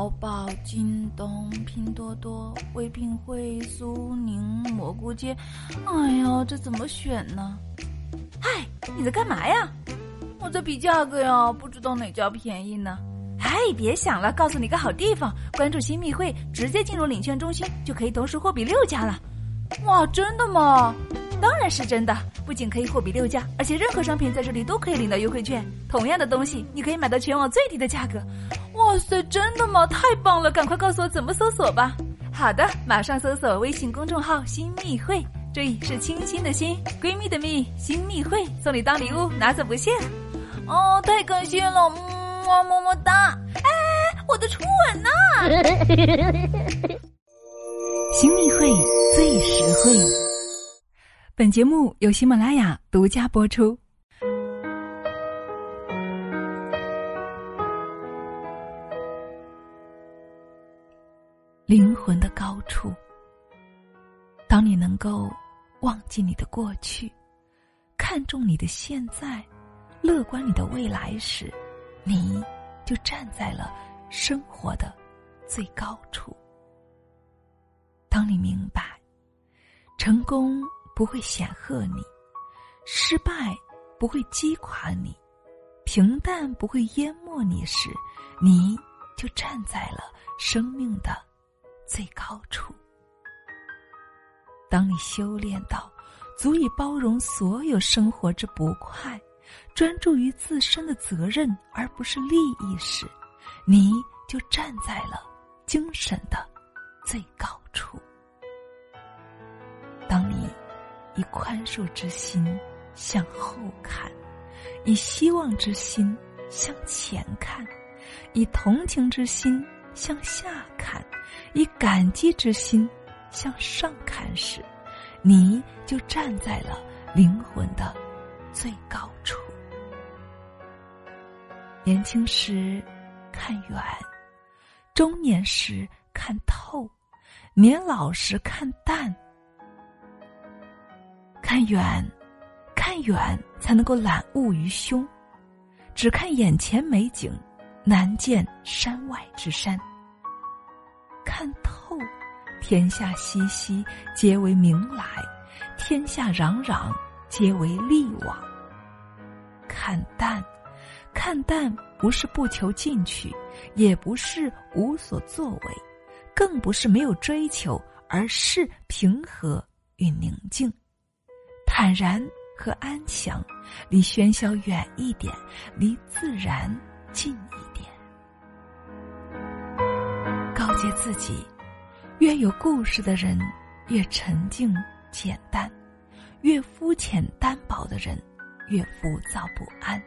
淘宝、京东、拼多多、唯品会、苏宁、蘑菇街。哎呀，这怎么选呢？嗨，你在干嘛呀？我在比价格呀，不知道哪家便宜呢。哎，别想了，告诉你个好地方，关注新密会，直接进入领券中心就可以同时货比六家了。哇，真的吗？当然是真的，不仅可以货比六家，而且任何商品在这里都可以领到优惠券。同样的东西，你可以买到全网最低的价格。哇塞，真的吗？太棒了！赶快告诉我怎么搜索吧。好的，马上搜索微信公众号“新密会”，注意是清新的“新”，闺蜜的“蜜”，新密会送你当礼物，拿走不谢。哦，太感谢了，么么么哒！哎，我的初吻呢？新密会最实惠。本节目由喜马拉雅独家播出。灵魂的高处，当你能够忘记你的过去，看重你的现在，乐观你的未来时，你就站在了生活的最高处。当你明白，成功。不会显赫你，失败不会击垮你，平淡不会淹没你时，你就站在了生命的最高处。当你修炼到足以包容所有生活之不快，专注于自身的责任而不是利益时，你就站在了精神的最高处。当你。以宽恕之心向后看，以希望之心向前看，以同情之心向下看，以感激之心向上看时，你就站在了灵魂的最高处。年轻时看远，中年时看透，年老时看淡。看远，看远才能够览物于胸；只看眼前美景，难见山外之山。看透，天下熙熙，皆为名来；天下攘攘，皆为利往。看淡，看淡不是不求进取，也不是无所作为，更不是没有追求，而是平和与宁静。坦然和安详，离喧嚣远一点，离自然近一点。接自己：越有故事的人，越沉静简单；越肤浅单薄的人，越浮躁不安。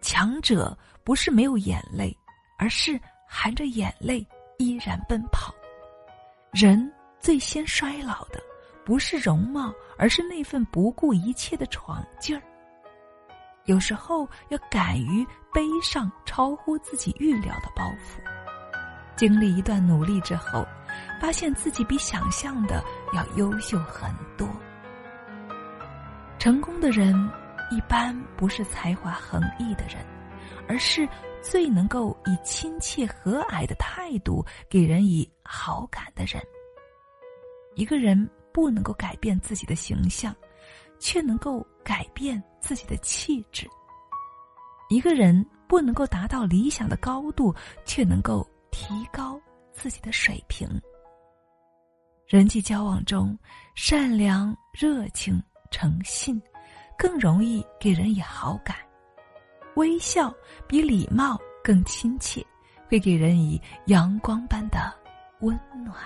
强者不是没有眼泪，而是含着眼泪依然奔跑。人最先衰老的。不是容貌，而是那份不顾一切的闯劲儿。有时候要敢于背上超乎自己预料的包袱，经历一段努力之后，发现自己比想象的要优秀很多。成功的人一般不是才华横溢的人，而是最能够以亲切和蔼的态度给人以好感的人。一个人。不能够改变自己的形象，却能够改变自己的气质。一个人不能够达到理想的高度，却能够提高自己的水平。人际交往中，善良、热情、诚信，更容易给人以好感。微笑比礼貌更亲切，会给人以阳光般的温暖。